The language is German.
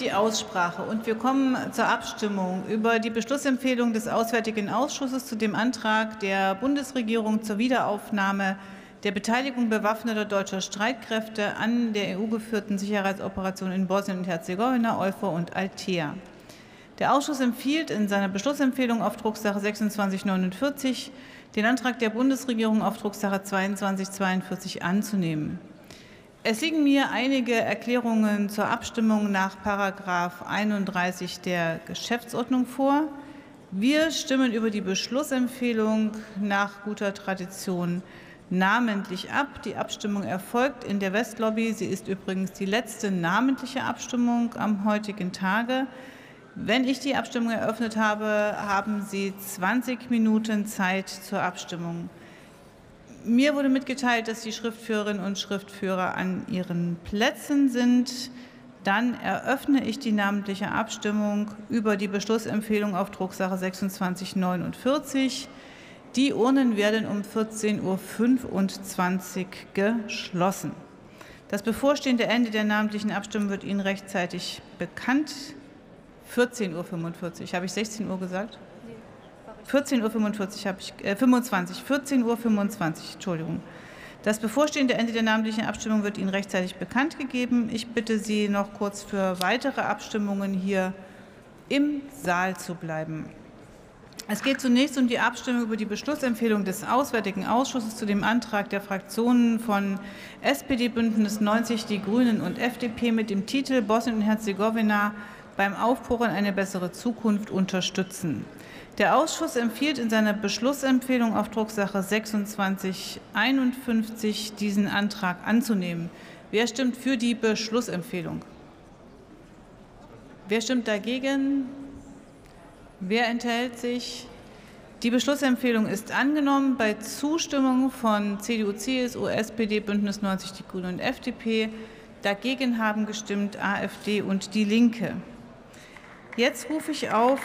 die Aussprache und wir kommen zur Abstimmung über die Beschlussempfehlung des Auswärtigen Ausschusses zu dem Antrag der Bundesregierung zur Wiederaufnahme der Beteiligung bewaffneter deutscher Streitkräfte an der EU-geführten Sicherheitsoperation in Bosnien und Herzegowina, EUFOR und Altea. Der Ausschuss empfiehlt in seiner Beschlussempfehlung auf Drucksache 2649 den Antrag der Bundesregierung auf Drucksache 2242 anzunehmen. Es liegen mir einige Erklärungen zur Abstimmung nach § 31 der Geschäftsordnung vor. Wir stimmen über die Beschlussempfehlung nach guter Tradition namentlich ab. Die Abstimmung erfolgt in der Westlobby. Sie ist übrigens die letzte namentliche Abstimmung am heutigen Tage. Wenn ich die Abstimmung eröffnet habe, haben Sie 20 Minuten Zeit zur Abstimmung. Mir wurde mitgeteilt, dass die Schriftführerinnen und Schriftführer an ihren Plätzen sind. Dann eröffne ich die namentliche Abstimmung über die Beschlussempfehlung auf Drucksache 2649. Die Urnen werden um 14.25 Uhr geschlossen. Das bevorstehende Ende der namentlichen Abstimmung wird Ihnen rechtzeitig bekannt 14.45 Uhr. Habe ich 16 Uhr gesagt? 14.45 Uhr habe ich, äh, 25, 14.25 Uhr, Entschuldigung. Das bevorstehende Ende der namentlichen Abstimmung wird Ihnen rechtzeitig bekannt gegeben. Ich bitte Sie noch kurz für weitere Abstimmungen hier im Saal zu bleiben. Es geht zunächst um die Abstimmung über die Beschlussempfehlung des Auswärtigen Ausschusses zu dem Antrag der Fraktionen von SPD, Bündnis 90, die Grünen und FDP mit dem Titel Bosnien und Herzegowina beim Aufbruch in eine bessere Zukunft unterstützen. Der Ausschuss empfiehlt in seiner Beschlussempfehlung auf Drucksache 2651 diesen Antrag anzunehmen. Wer stimmt für die Beschlussempfehlung? Wer stimmt dagegen? Wer enthält sich? Die Beschlussempfehlung ist angenommen bei Zustimmung von CDU, CSU, SPD, Bündnis 90, die Grünen und FDP. Dagegen haben gestimmt AfD und Die Linke. Jetzt rufe ich auf